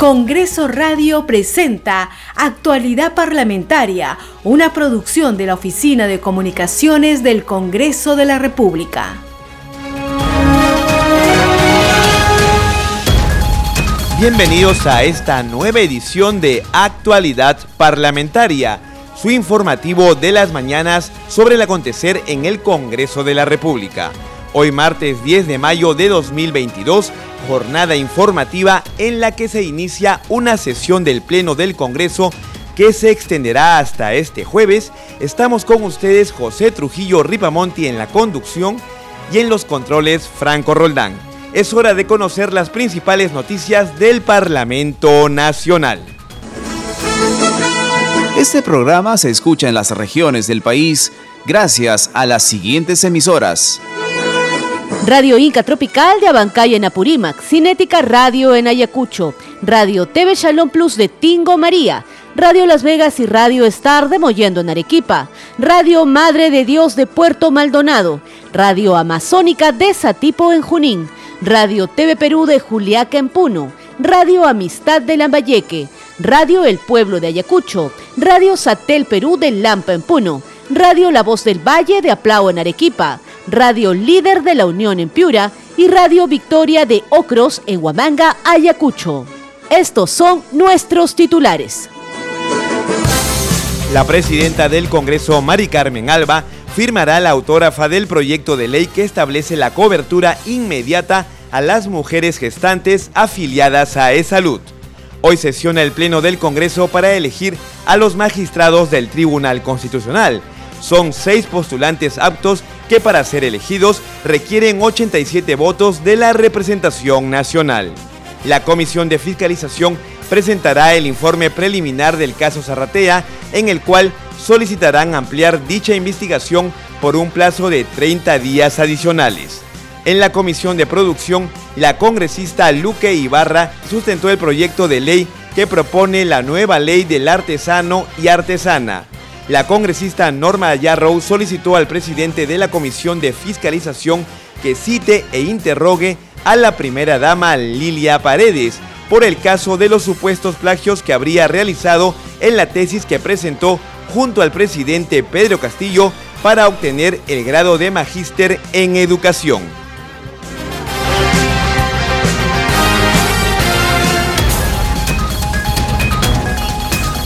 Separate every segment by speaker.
Speaker 1: Congreso Radio presenta Actualidad Parlamentaria, una producción de la Oficina de Comunicaciones del Congreso de la República.
Speaker 2: Bienvenidos a esta nueva edición de Actualidad Parlamentaria, su informativo de las mañanas sobre el acontecer en el Congreso de la República. Hoy martes 10 de mayo de 2022, jornada informativa en la que se inicia una sesión del Pleno del Congreso que se extenderá hasta este jueves. Estamos con ustedes José Trujillo Ripamonti en la conducción y en los controles Franco Roldán. Es hora de conocer las principales noticias del Parlamento Nacional.
Speaker 3: Este programa se escucha en las regiones del país gracias a las siguientes emisoras.
Speaker 4: Radio Inca Tropical de Abancay en Apurímac, Cinética Radio en Ayacucho, Radio TV Shalom Plus de Tingo María, Radio Las Vegas y Radio Star de Mollendo en Arequipa, Radio Madre de Dios de Puerto Maldonado, Radio Amazónica de Satipo en Junín, Radio TV Perú de Juliaca en Puno, Radio Amistad de Lambayeque, Radio El Pueblo de Ayacucho, Radio Satel Perú de Lampa en Puno, Radio La Voz del Valle de Aplao en Arequipa, Radio Líder de la Unión en Piura y Radio Victoria de Ocros en Huamanga, Ayacucho. Estos son nuestros titulares.
Speaker 2: La presidenta del Congreso, Mari Carmen Alba, firmará la autógrafa del proyecto de ley que establece la cobertura inmediata a las mujeres gestantes afiliadas a E-Salud. Hoy sesiona el Pleno del Congreso para elegir a los magistrados del Tribunal Constitucional. Son seis postulantes aptos que para ser elegidos requieren 87 votos de la representación nacional. La Comisión de Fiscalización presentará el informe preliminar del caso Zarratea, en el cual solicitarán ampliar dicha investigación por un plazo de 30 días adicionales. En la Comisión de Producción, la congresista Luque Ibarra sustentó el proyecto de ley que propone la nueva ley del artesano y artesana la congresista Norma Yarrow solicitó al presidente de la Comisión de Fiscalización que cite e interrogue a la primera dama Lilia Paredes por el caso de los supuestos plagios que habría realizado en la tesis que presentó junto al presidente Pedro Castillo para obtener el grado de magíster en educación.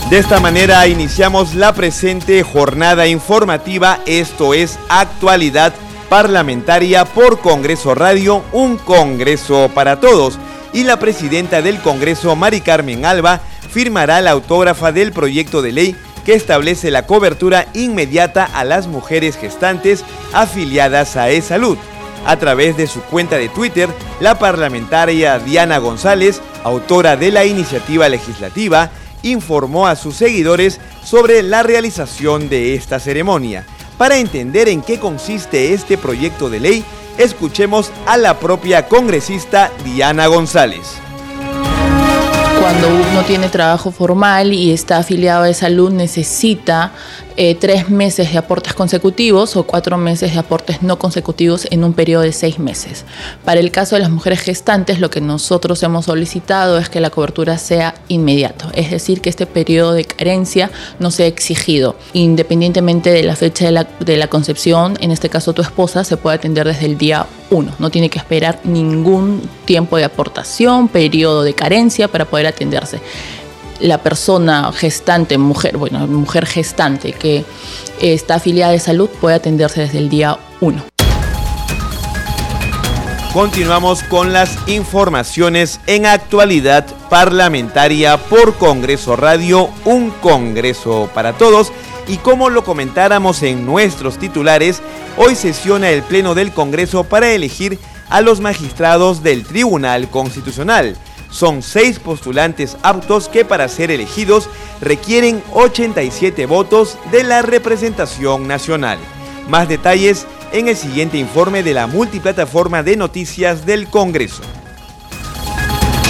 Speaker 2: De esta manera iniciamos la presente jornada informativa, esto es actualidad parlamentaria por Congreso Radio, un Congreso para todos. Y la presidenta del Congreso, Mari Carmen Alba, firmará la autógrafa del proyecto de ley que establece la cobertura inmediata a las mujeres gestantes afiliadas a E-Salud. A través de su cuenta de Twitter, la parlamentaria Diana González, autora de la iniciativa legislativa, informó a sus seguidores sobre la realización de esta ceremonia. Para entender en qué consiste este proyecto de ley, escuchemos a la propia congresista Diana González
Speaker 5: cuando uno tiene trabajo formal y está afiliado a salud necesita eh, tres meses de aportes consecutivos o cuatro meses de aportes no consecutivos en un periodo de seis meses. Para el caso de las mujeres gestantes, lo que nosotros hemos solicitado es que la cobertura sea inmediato, es decir, que este periodo de carencia no sea exigido. Independientemente de la fecha de la, concepción, en este caso tu esposa, se puede atender desde el día 1. No tiene que esperar ningún tiempo de aportación, periodo de carencia para poder atenderse la persona gestante, mujer, bueno, mujer gestante que está afiliada de salud puede atenderse desde el día 1.
Speaker 2: Continuamos con las informaciones en actualidad parlamentaria por Congreso Radio, un Congreso para todos. Y como lo comentáramos en nuestros titulares, hoy sesiona el Pleno del Congreso para elegir a los magistrados del Tribunal Constitucional. Son seis postulantes aptos que para ser elegidos requieren 87 votos de la representación nacional. Más detalles en el siguiente informe de la multiplataforma de noticias del Congreso.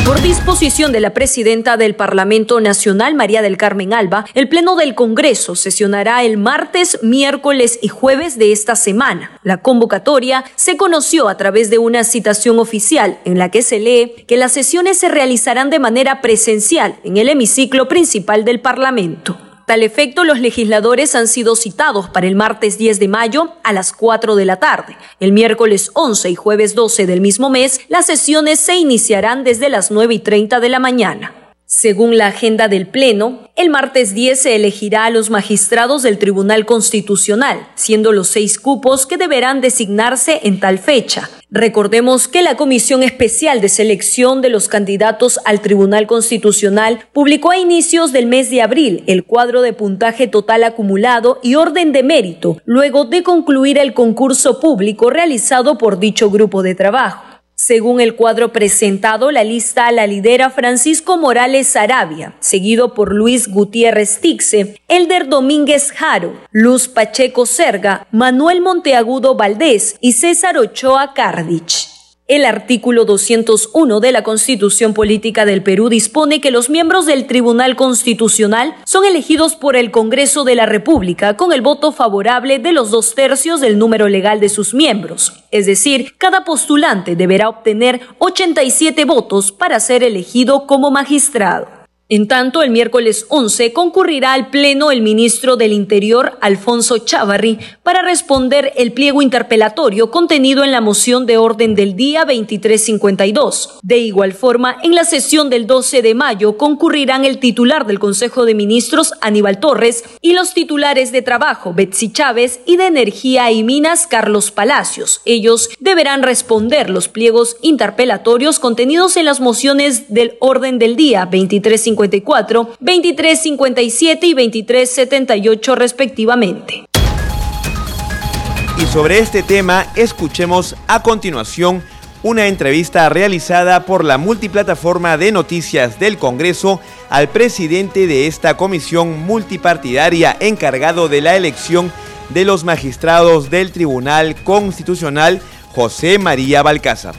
Speaker 6: Por disposición de la presidenta del Parlamento Nacional, María del Carmen Alba, el Pleno del Congreso sesionará el martes, miércoles y jueves de esta semana. La convocatoria se conoció a través de una citación oficial en la que se lee que las sesiones se realizarán de manera presencial en el hemiciclo principal del Parlamento. Tal efecto, los legisladores han sido citados para el martes 10 de mayo a las 4 de la tarde. El miércoles 11 y jueves 12 del mismo mes, las sesiones se iniciarán desde las 9 y 30 de la mañana. Según la agenda del Pleno, el martes 10 se elegirá a los magistrados del Tribunal Constitucional, siendo los seis cupos que deberán designarse en tal fecha. Recordemos que la Comisión Especial de Selección de los Candidatos al Tribunal Constitucional publicó a inicios del mes de abril el cuadro de puntaje total acumulado y orden de mérito, luego de concluir el concurso público realizado por dicho grupo de trabajo. Según el cuadro presentado, la lista la lidera Francisco Morales Arabia, seguido por Luis Gutiérrez Tixe, Elder Domínguez Jaro, Luz Pacheco Serga, Manuel Monteagudo Valdés y César Ochoa Cardich. El artículo 201 de la Constitución Política del Perú dispone que los miembros del Tribunal Constitucional son elegidos por el Congreso de la República con el voto favorable de los dos tercios del número legal de sus miembros. Es decir, cada postulante deberá obtener 87 votos para ser elegido como magistrado. En tanto, el miércoles 11 concurrirá al Pleno el ministro del Interior, Alfonso Chávarri, para responder el pliego interpelatorio contenido en la moción de orden del día 2352. De igual forma, en la sesión del 12 de mayo concurrirán el titular del Consejo de Ministros, Aníbal Torres, y los titulares de Trabajo, Betsy Chávez, y de Energía y Minas, Carlos Palacios. Ellos deberán responder los pliegos interpelatorios contenidos en las mociones del orden del día 2352 2354, 2357 y 2378 respectivamente.
Speaker 2: Y sobre este tema, escuchemos a continuación una entrevista realizada por la multiplataforma de noticias del Congreso al presidente de esta comisión multipartidaria encargado de la elección de los magistrados del Tribunal Constitucional, José María Balcázar.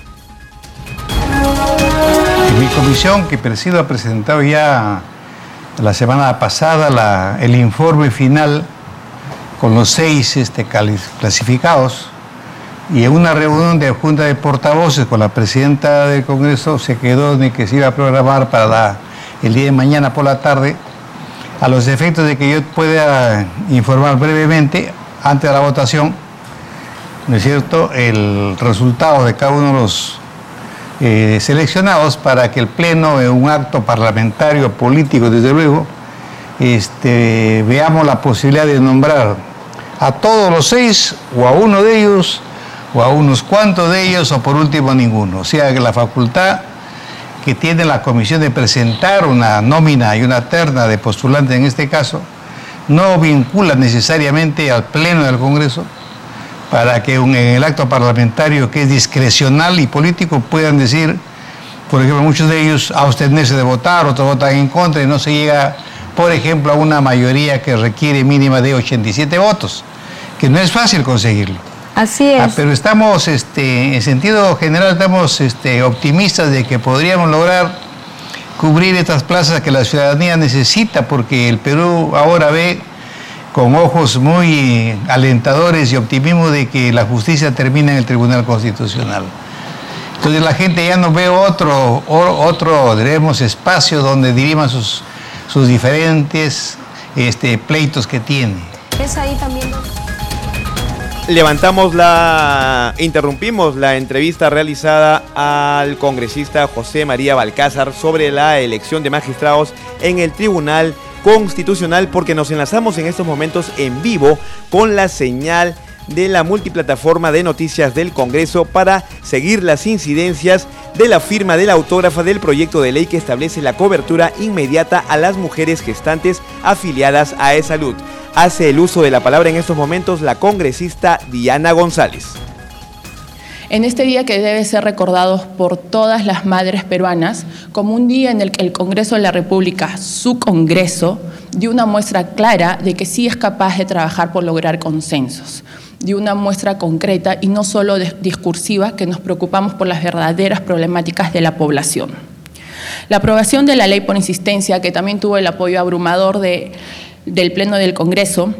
Speaker 7: Mi comisión que presido ha presentado ya la semana pasada el informe final con los seis este, clasificados y en una reunión de junta de portavoces con la presidenta del Congreso se quedó de que se iba a programar para el día de mañana por la tarde a los efectos de que yo pueda informar brevemente antes de la votación, ¿no es cierto?, el resultado de cada uno de los eh, seleccionados para que el Pleno, en un acto parlamentario, político, desde luego, este, veamos la posibilidad de nombrar a todos los seis o a uno de ellos o a unos cuantos de ellos o por último a ninguno. O sea que la facultad que tiene la comisión de presentar una nómina y una terna de postulantes en este caso no vincula necesariamente al Pleno del Congreso, para que en el acto parlamentario que es discrecional y político puedan decir, por ejemplo, muchos de ellos abstenerse de votar, otros votan en contra y no se llega, por ejemplo, a una mayoría que requiere mínima de 87 votos, que no es fácil conseguirlo.
Speaker 8: Así es. Ah,
Speaker 7: pero estamos, este, en sentido general, estamos este, optimistas de que podríamos lograr cubrir estas plazas que la ciudadanía necesita, porque el Perú ahora ve con ojos muy alentadores y optimismo de que la justicia termina en el Tribunal Constitucional. Entonces la gente ya no ve otro, otro diremos, espacio donde diriman sus, sus diferentes este, pleitos que tiene.
Speaker 8: Es ahí también
Speaker 2: Levantamos la. interrumpimos la entrevista realizada al congresista José María Balcázar sobre la elección de magistrados en el Tribunal constitucional porque nos enlazamos en estos momentos en vivo con la señal de la multiplataforma de noticias del Congreso para seguir las incidencias de la firma de la autógrafa del proyecto de ley que establece la cobertura inmediata a las mujeres gestantes afiliadas a E-Salud. Hace el uso de la palabra en estos momentos la congresista Diana González
Speaker 5: en este día que debe ser recordado por todas las madres peruanas como un día en el que el Congreso de la República, su Congreso, dio una muestra clara de que sí es capaz de trabajar por lograr consensos, dio una muestra concreta y no solo discursiva que nos preocupamos por las verdaderas problemáticas de la población. La aprobación de la ley por insistencia, que también tuvo el apoyo abrumador de, del Pleno del Congreso,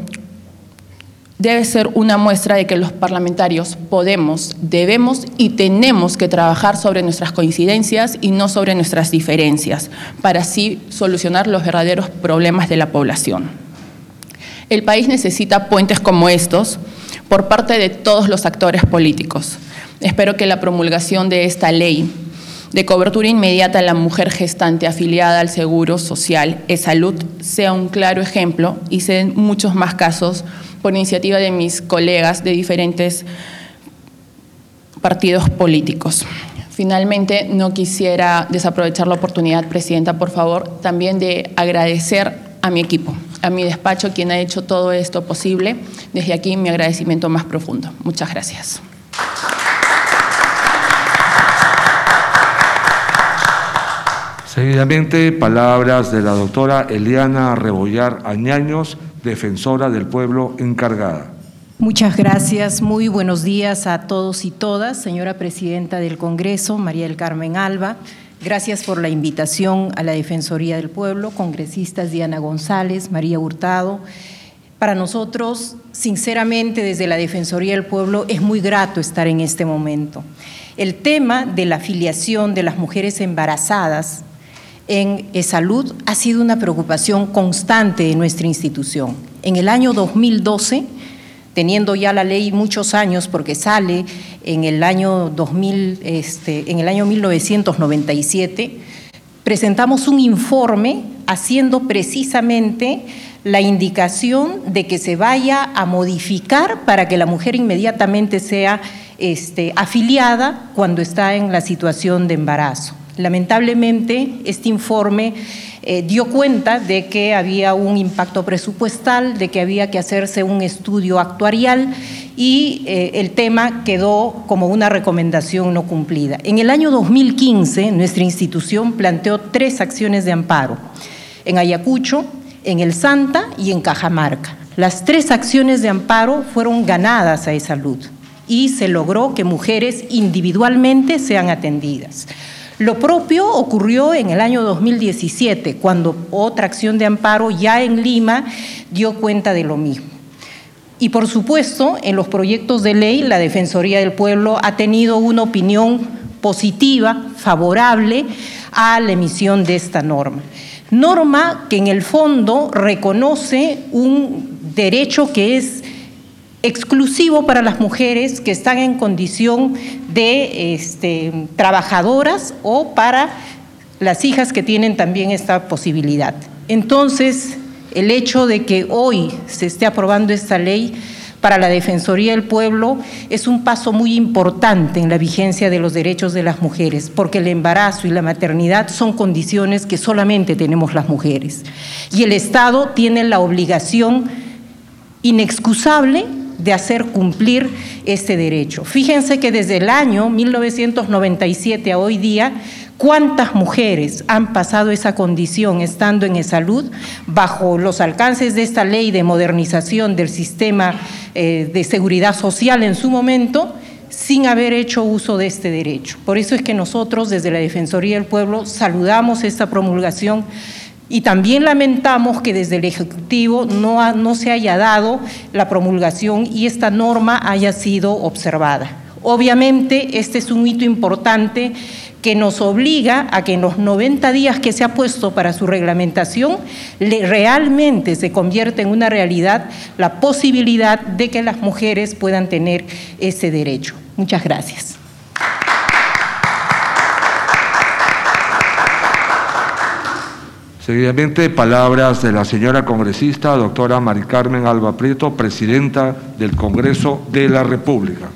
Speaker 5: debe ser una muestra de que los parlamentarios podemos, debemos y tenemos que trabajar sobre nuestras coincidencias y no sobre nuestras diferencias, para así solucionar los verdaderos problemas de la población. El país necesita puentes como estos por parte de todos los actores políticos. Espero que la promulgación de esta ley de cobertura inmediata a la mujer gestante afiliada al Seguro Social e Salud sea un claro ejemplo y se den muchos más casos por iniciativa de mis colegas de diferentes partidos políticos. Finalmente, no quisiera desaprovechar la oportunidad, Presidenta, por favor, también de agradecer a mi equipo, a mi despacho, quien ha hecho todo esto posible. Desde aquí, mi agradecimiento más profundo. Muchas gracias.
Speaker 9: Seguidamente, palabras de la doctora Eliana Rebollar Añaños, defensora del pueblo encargada.
Speaker 10: Muchas gracias, muy buenos días a todos y todas, señora presidenta del Congreso, María del Carmen Alba. Gracias por la invitación a la Defensoría del Pueblo, congresistas Diana González, María Hurtado. Para nosotros, sinceramente, desde la Defensoría del Pueblo es muy grato estar en este momento. El tema de la afiliación de las mujeres embarazadas en salud ha sido una preocupación constante de nuestra institución. En el año 2012, teniendo ya la ley muchos años, porque sale en el año, 2000, este, 1997, presentamos un informe haciendo precisamente la indicación de que se vaya a modificar para que la mujer inmediatamente sea este, afiliada cuando está en la situación de embarazo. Lamentablemente, este informe eh, dio cuenta de que había un impacto presupuestal, de que había que hacerse un estudio actuarial y eh, el tema quedó como una recomendación no cumplida. En el año 2015, nuestra institución planteó tres acciones de amparo, en Ayacucho, en El Santa y en Cajamarca. Las tres acciones de amparo fueron ganadas a esa salud y se logró que mujeres individualmente sean atendidas. Lo propio ocurrió en el año 2017, cuando otra acción de amparo ya en Lima dio cuenta de lo mismo. Y por supuesto, en los proyectos de ley, la Defensoría del Pueblo ha tenido una opinión positiva, favorable a la emisión de esta norma. Norma que en el fondo reconoce un derecho que es exclusivo para las mujeres que están en condición de este, trabajadoras o para las hijas que tienen también esta posibilidad. Entonces, el hecho de que hoy se esté aprobando esta ley para la Defensoría del Pueblo es un paso muy importante en la vigencia de los derechos de las mujeres, porque el embarazo y la maternidad son condiciones que solamente tenemos las mujeres. Y el Estado tiene la obligación inexcusable de hacer cumplir este derecho. Fíjense que desde el año 1997 a hoy día, cuántas mujeres han pasado esa condición estando en salud bajo los alcances de esta ley de modernización del sistema eh, de seguridad social en su momento sin haber hecho uso de este derecho. Por eso es que nosotros desde la Defensoría del Pueblo saludamos esta promulgación y también lamentamos que desde el Ejecutivo no, no se haya dado la promulgación y esta norma haya sido observada. Obviamente, este es un hito importante que nos obliga a que en los 90 días que se ha puesto para su reglamentación realmente se convierta en una realidad la posibilidad de que las mujeres puedan tener ese derecho. Muchas gracias.
Speaker 9: Seguidamente, palabras de la señora congresista, doctora Mari Carmen Alba Prieto, presidenta del Congreso de la República.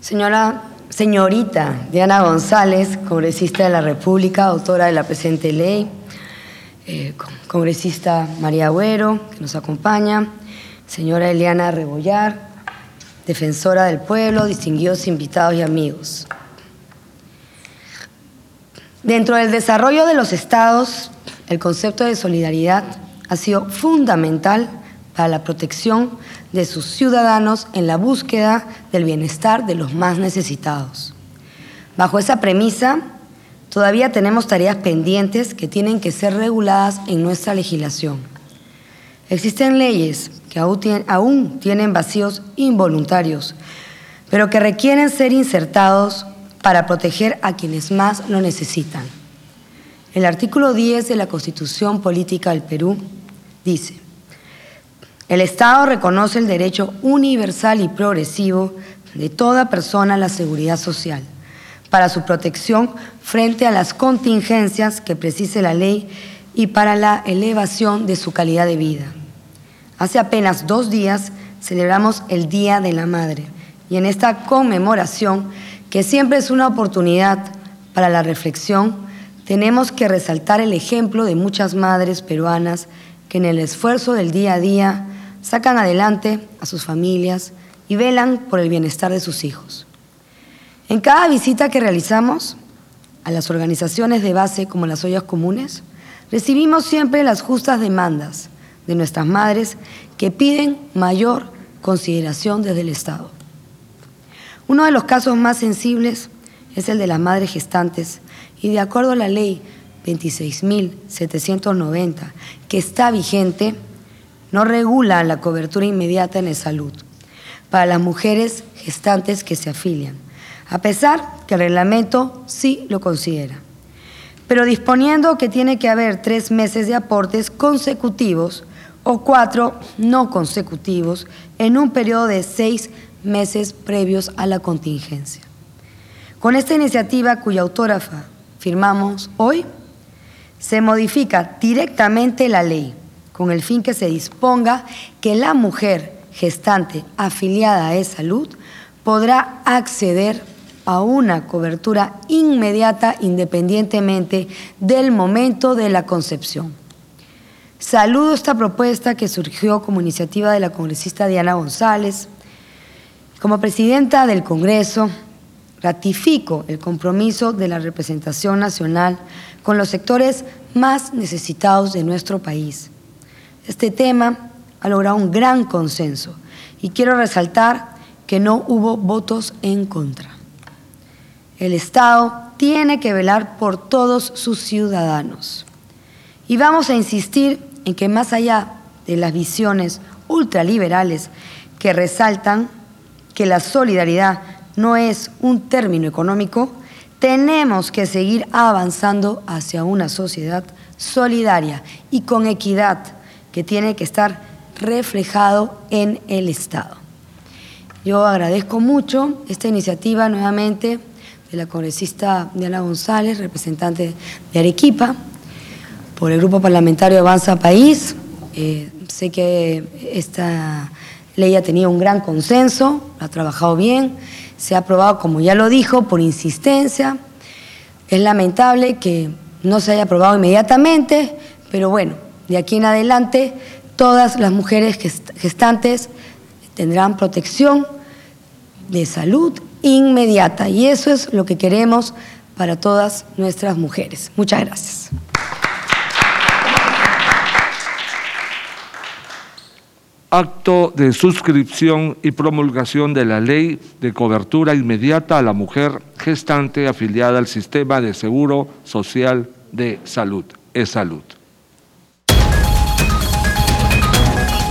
Speaker 11: Señora, señorita Diana González, congresista de la República, autora de la presente ley, eh, congresista María Agüero, que nos acompaña, señora Eliana Rebollar, defensora del pueblo, distinguidos invitados y amigos. Dentro del desarrollo de los estados el concepto de solidaridad ha sido fundamental para la protección de sus ciudadanos en la búsqueda del bienestar de los más necesitados. Bajo esa premisa, todavía tenemos tareas pendientes que tienen que ser reguladas en nuestra legislación. Existen leyes que aún tienen vacíos involuntarios, pero que requieren ser insertados para proteger a quienes más lo necesitan. El artículo 10 de la Constitución Política del Perú dice, el Estado reconoce el derecho universal y progresivo de toda persona a la seguridad social para su protección frente a las contingencias que precise la ley y para la elevación de su calidad de vida. Hace apenas dos días celebramos el Día de la Madre y en esta conmemoración, que siempre es una oportunidad para la reflexión, tenemos que resaltar el ejemplo de muchas madres peruanas que en el esfuerzo del día a día sacan adelante a sus familias y velan por el bienestar de sus hijos. En cada visita que realizamos a las organizaciones de base como las ollas comunes, recibimos siempre las justas demandas de nuestras madres que piden mayor consideración desde el Estado. Uno de los casos más sensibles es el de las madres gestantes y de acuerdo a la ley 26.790 que está vigente, no regula la cobertura inmediata en el salud para las mujeres gestantes que se afilian, a pesar que el reglamento sí lo considera. Pero disponiendo que tiene que haber tres meses de aportes consecutivos o cuatro no consecutivos en un periodo de seis meses previos a la contingencia. Con esta iniciativa cuya autógrafa firmamos hoy, se modifica directamente la ley con el fin que se disponga que la mujer gestante afiliada a E-Salud podrá acceder a una cobertura inmediata independientemente del momento de la concepción. Saludo esta propuesta que surgió como iniciativa de la congresista Diana González. Como presidenta del Congreso, ratifico el compromiso de la representación nacional con los sectores más necesitados de nuestro país este tema ha logrado un gran consenso y quiero resaltar que no hubo votos en contra. El Estado tiene que velar por todos sus ciudadanos. Y vamos a insistir en que más allá de las visiones ultraliberales que resaltan que la solidaridad no es un término económico, tenemos que seguir avanzando hacia una sociedad solidaria y con equidad que tiene que estar reflejado en el Estado. Yo agradezco mucho esta iniciativa nuevamente de la congresista Diana González, representante de Arequipa, por el Grupo Parlamentario Avanza País. Eh, sé que esta ley ha tenido un gran consenso, ha trabajado bien, se ha aprobado, como ya lo dijo, por insistencia. Es lamentable que no se haya aprobado inmediatamente, pero bueno, de aquí en adelante, todas las mujeres gestantes tendrán protección de salud inmediata y eso es lo que queremos para todas nuestras mujeres. Muchas gracias.
Speaker 9: Acto de suscripción y promulgación de la ley de cobertura inmediata a la mujer gestante afiliada al sistema de seguro social de salud, es salud.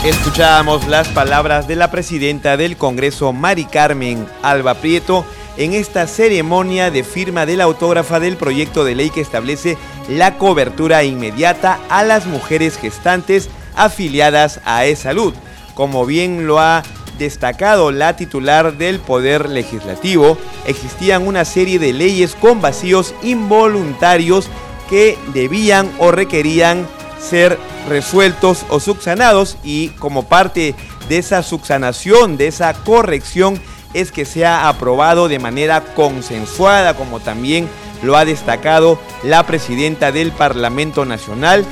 Speaker 2: Escuchábamos las palabras de la presidenta del Congreso, Mari Carmen Alba Prieto, en esta ceremonia de firma de la autógrafa del proyecto de ley que establece la cobertura inmediata a las mujeres gestantes afiliadas a E-Salud. Como bien lo ha destacado la titular del Poder Legislativo, existían una serie de leyes con vacíos involuntarios que debían o requerían ser resueltos o subsanados y como parte de esa subsanación, de esa corrección, es que se ha aprobado de manera consensuada, como también lo ha destacado la presidenta del Parlamento Nacional,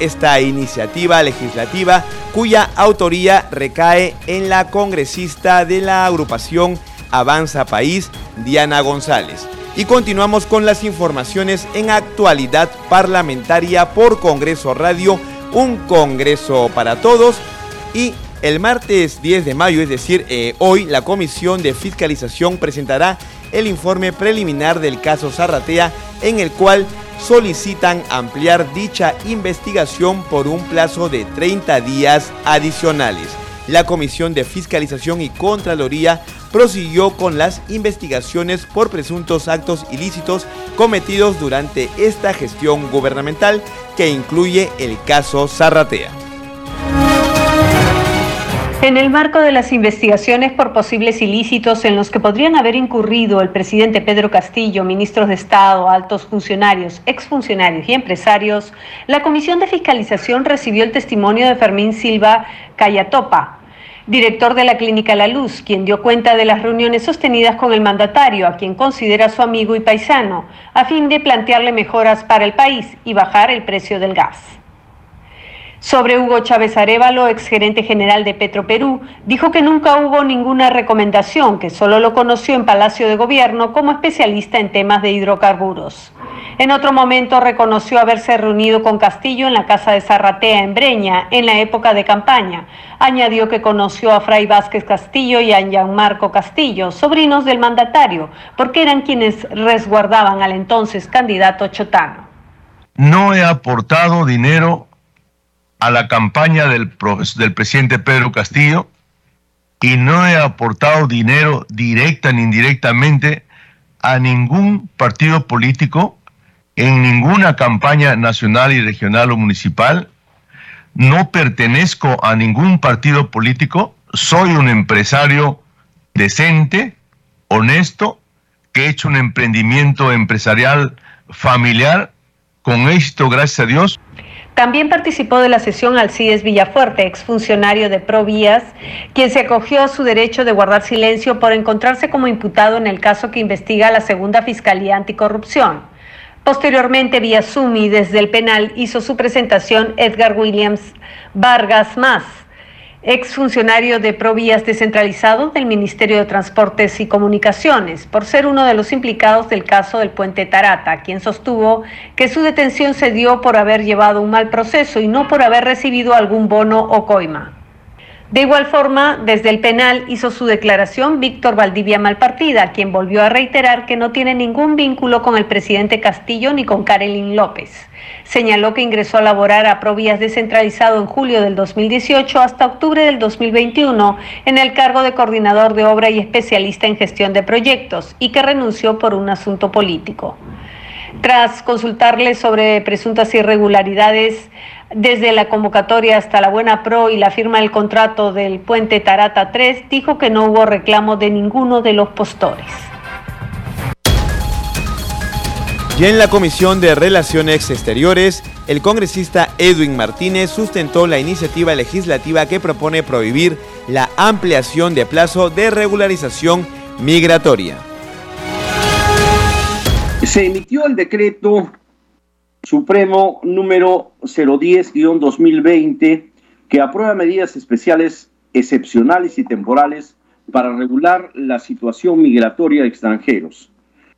Speaker 2: esta iniciativa legislativa cuya autoría recae en la congresista de la agrupación Avanza País, Diana González. Y continuamos con las informaciones en actualidad parlamentaria por Congreso Radio, un Congreso para todos. Y el martes 10 de mayo, es decir, eh, hoy, la Comisión de Fiscalización presentará el informe preliminar del caso Zarratea en el cual solicitan ampliar dicha investigación por un plazo de 30 días adicionales. La Comisión de Fiscalización y Contraloría prosiguió con las investigaciones por presuntos actos ilícitos cometidos durante esta gestión gubernamental que incluye el caso Zarratea.
Speaker 12: En el marco de las investigaciones por posibles ilícitos en los que podrían haber incurrido el presidente Pedro Castillo, ministros de Estado, altos funcionarios, exfuncionarios y empresarios, la Comisión de Fiscalización recibió el testimonio de Fermín Silva Cayatopa, director de la Clínica La Luz, quien dio cuenta de las reuniones sostenidas con el mandatario, a quien considera su amigo y paisano, a fin de plantearle mejoras para el país y bajar el precio del gas. Sobre Hugo Chávez Arevalo, exgerente general de Petroperú, dijo que nunca hubo ninguna recomendación, que solo lo conoció en Palacio de Gobierno como especialista en temas de hidrocarburos. En otro momento reconoció haberse reunido con Castillo en la casa de Zarratea en Breña en la época de campaña. Añadió que conoció a Fray Vázquez Castillo y a Gianmarco Castillo, sobrinos del mandatario, porque eran quienes resguardaban al entonces candidato Chotano.
Speaker 13: No he aportado dinero a la campaña del, del presidente Pedro Castillo y no he aportado dinero directa ni indirectamente a ningún partido político en ninguna campaña nacional y regional o municipal. No pertenezco a ningún partido político. Soy un empresario decente, honesto, que he hecho un emprendimiento empresarial familiar con éxito, gracias a Dios.
Speaker 12: También participó de la sesión Alcides Villafuerte, exfuncionario de Provías, quien se acogió a su derecho de guardar silencio por encontrarse como imputado en el caso que investiga la segunda Fiscalía Anticorrupción. Posteriormente, vía Sumi, desde el penal, hizo su presentación Edgar Williams Vargas Más, exfuncionario de Provías descentralizado del Ministerio de Transportes y Comunicaciones, por ser uno de los implicados del caso del puente Tarata, quien sostuvo que su detención se dio por haber llevado un mal proceso y no por haber recibido algún bono o coima. De igual forma, desde el penal hizo su declaración Víctor Valdivia Malpartida, quien volvió a reiterar que no tiene ningún vínculo con el presidente Castillo ni con Karelin López. Señaló que ingresó a laborar a Provías descentralizado en julio del 2018 hasta octubre del 2021 en el cargo de coordinador de obra y especialista en gestión de proyectos y que renunció por un asunto político. Tras consultarle sobre presuntas irregularidades, desde la convocatoria hasta la Buena Pro y la firma del contrato del puente Tarata 3, dijo que no hubo reclamo de ninguno de los postores.
Speaker 2: Y en la Comisión de Relaciones Exteriores, el congresista Edwin Martínez sustentó la iniciativa legislativa que propone prohibir la ampliación de plazo de regularización migratoria.
Speaker 14: Se emitió el decreto Supremo número 010-2020 que aprueba medidas especiales excepcionales y temporales para regular la situación migratoria de extranjeros.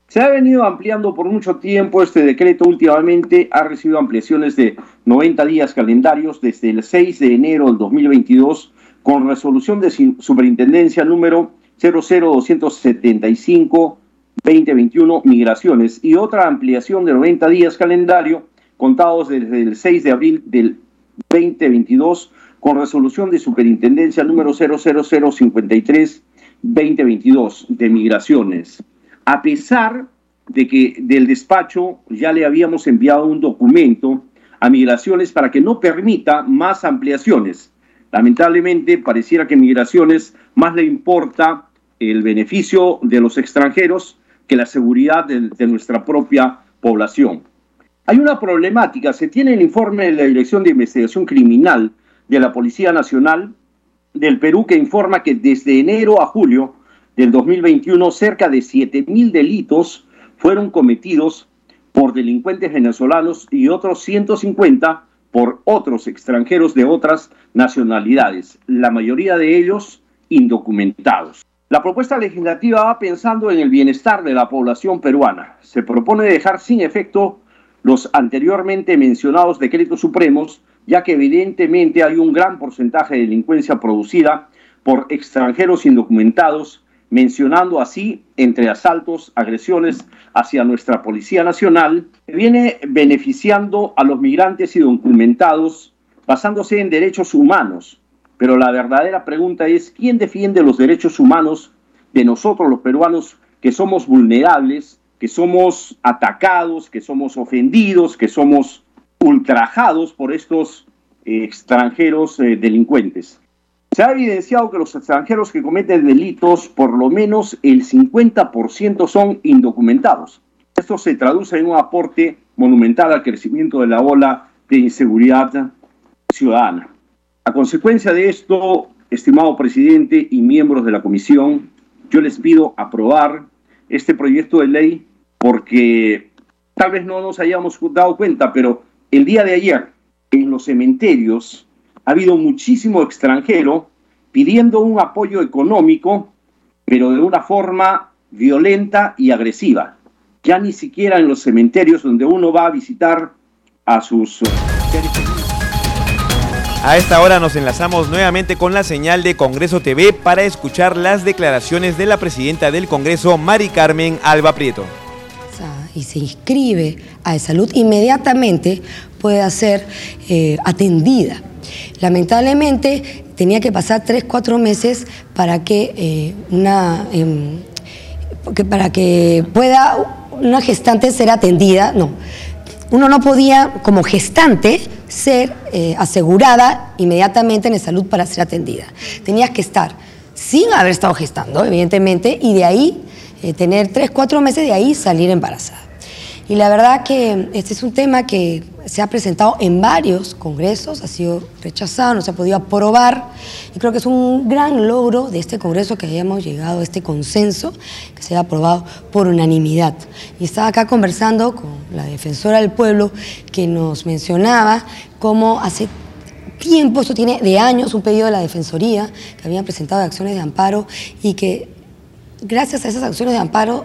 Speaker 14: Se ha venido ampliando por mucho tiempo este decreto. Últimamente ha recibido ampliaciones de 90 días calendarios desde el 6 de enero del 2022 con resolución de superintendencia número 00275 2021 migraciones y otra ampliación de 90 días calendario contados desde el 6 de abril del 2022 con resolución de superintendencia número 00053 2022 de migraciones. A pesar de que del despacho ya le habíamos enviado un documento a migraciones para que no permita más ampliaciones. Lamentablemente pareciera que migraciones más le importa el beneficio de los extranjeros que la seguridad de, nuestra propia población. Hay una problemática, se tiene el informe de la Dirección de Investigación Criminal de la Policía Nacional del Perú que informa que desde enero a julio del 2021 cerca de 7.000 delitos fueron cometidos por delincuentes venezolanos y otros 150 por otros extranjeros de otras nacionalidades, la mayoría de ellos indocumentados. La propuesta legislativa va pensando en el bienestar de la población peruana. Se propone dejar sin efecto los anteriormente mencionados decretos supremos, ya que evidentemente hay un gran porcentaje de delincuencia producida por extranjeros indocumentados mencionando así, entre asaltos, agresiones hacia nuestra Policía Nacional, viene beneficiando a los migrantes y documentados basándose en derechos humanos. Pero la verdadera pregunta es, ¿quién defiende los derechos humanos de nosotros los peruanos que somos vulnerables, que somos atacados, que somos ofendidos, que somos ultrajados por estos eh, extranjeros eh, delincuentes? Se ha evidenciado que los extranjeros que cometen delitos, por lo menos el 50% son indocumentados. Esto se traduce en un aporte monumental al crecimiento de la ola de inseguridad ciudadana. A consecuencia de esto, estimado presidente y miembros de la comisión, yo les pido aprobar este proyecto de ley porque tal vez no nos hayamos dado cuenta, pero el día de ayer en los cementerios ha habido muchísimo extranjero pidiendo un apoyo económico, pero de una forma violenta y agresiva. Ya ni siquiera en los cementerios donde uno va a visitar a sus
Speaker 2: a esta hora nos enlazamos nuevamente con la señal de Congreso TV para escuchar las declaraciones de la presidenta del Congreso, Mari Carmen Alba Prieto.
Speaker 11: Y se inscribe a salud, inmediatamente puede ser eh, atendida. Lamentablemente tenía que pasar tres, cuatro meses para que, eh, una, que, para que pueda una gestante ser atendida. No, uno no podía, como gestante, ser eh, asegurada inmediatamente en el salud para ser atendida. Tenías que estar sin haber estado gestando, evidentemente, y de ahí eh, tener tres, cuatro meses de ahí salir embarazada. Y la verdad que este es un tema que se ha presentado en varios congresos, ha sido rechazado, no se ha podido aprobar. Y creo que es un gran logro de este congreso que hayamos llegado a este consenso, que se haya aprobado por unanimidad. Y estaba acá conversando con la defensora del pueblo que nos mencionaba cómo hace tiempo, esto tiene de años, un pedido de la Defensoría, que habían presentado acciones de amparo y que gracias a esas acciones de amparo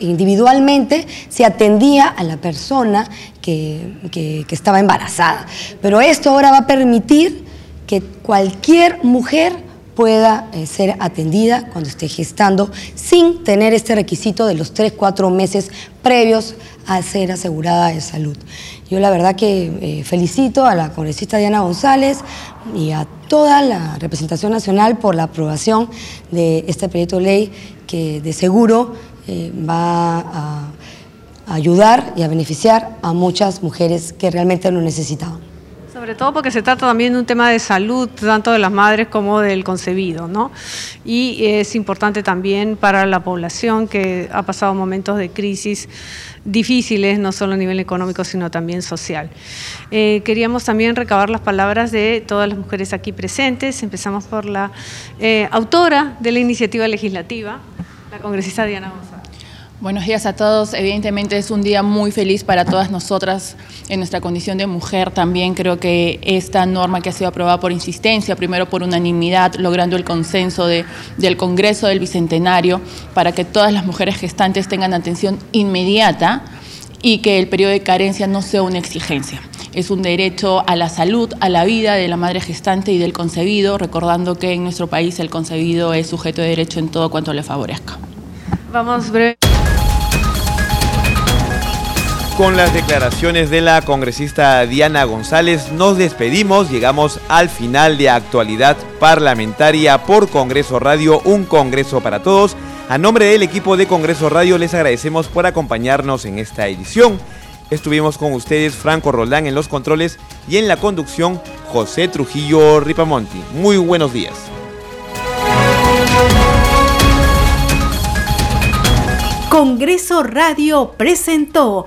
Speaker 11: individualmente se atendía a la persona que, estaba embarazada. Pero esto ahora va a permitir que cualquier mujer pueda eh, ser atendida cuando esté gestando sin tener este requisito de los 3, 4 meses previos a ser asegurada de salud. Yo la verdad que eh, felicito a la congresista Diana González y a toda la representación nacional por la aprobación de este proyecto de ley que de seguro eh, va a ayudar y a beneficiar a muchas mujeres que realmente lo necesitaban.
Speaker 15: Sobre todo porque se trata también de un tema de salud, tanto de las madres como del concebido, ¿no? Y es importante también para la población que ha pasado momentos de crisis difíciles, no solo a nivel económico, sino también social. Eh, queríamos también recabar las palabras de todas las mujeres aquí presentes. Empezamos por la eh, autora de la iniciativa legislativa, la congresista Diana González.
Speaker 5: Buenos días a todos. Evidentemente es un día muy feliz para todas nosotras en nuestra condición de mujer. También creo que esta norma que ha sido aprobada por insistencia, primero por unanimidad, logrando el consenso del Congreso del Bicentenario para que todas las mujeres gestantes tengan atención inmediata y que el periodo de carencia no sea una exigencia. Es un derecho a la salud, a la vida de la madre gestante y del concebido, recordando que en nuestro país el concebido es sujeto de derecho en todo cuanto le favorezca.
Speaker 15: Vamos breve.
Speaker 2: Con las declaraciones de la congresista Diana González nos despedimos, llegamos al final de actualidad parlamentaria por Congreso Radio, un Congreso para todos. A nombre del equipo de Congreso Radio les agradecemos por acompañarnos en esta edición. Estuvimos con ustedes Franco Roldán en los controles y en la conducción José Trujillo Ripamonti. Muy buenos días.
Speaker 1: Congreso Radio presentó